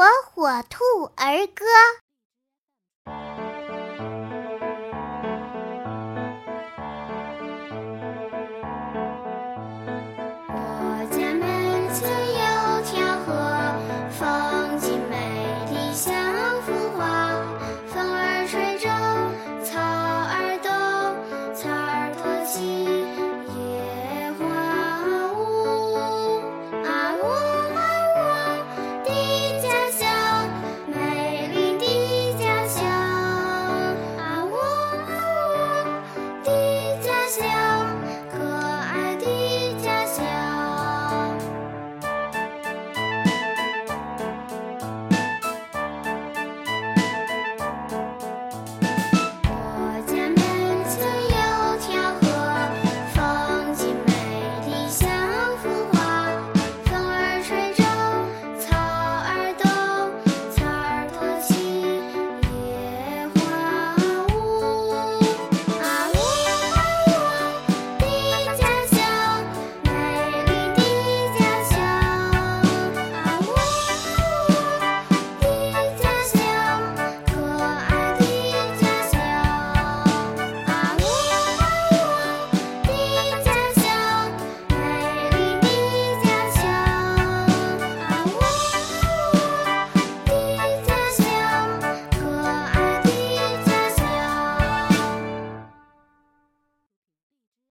火火兔儿歌。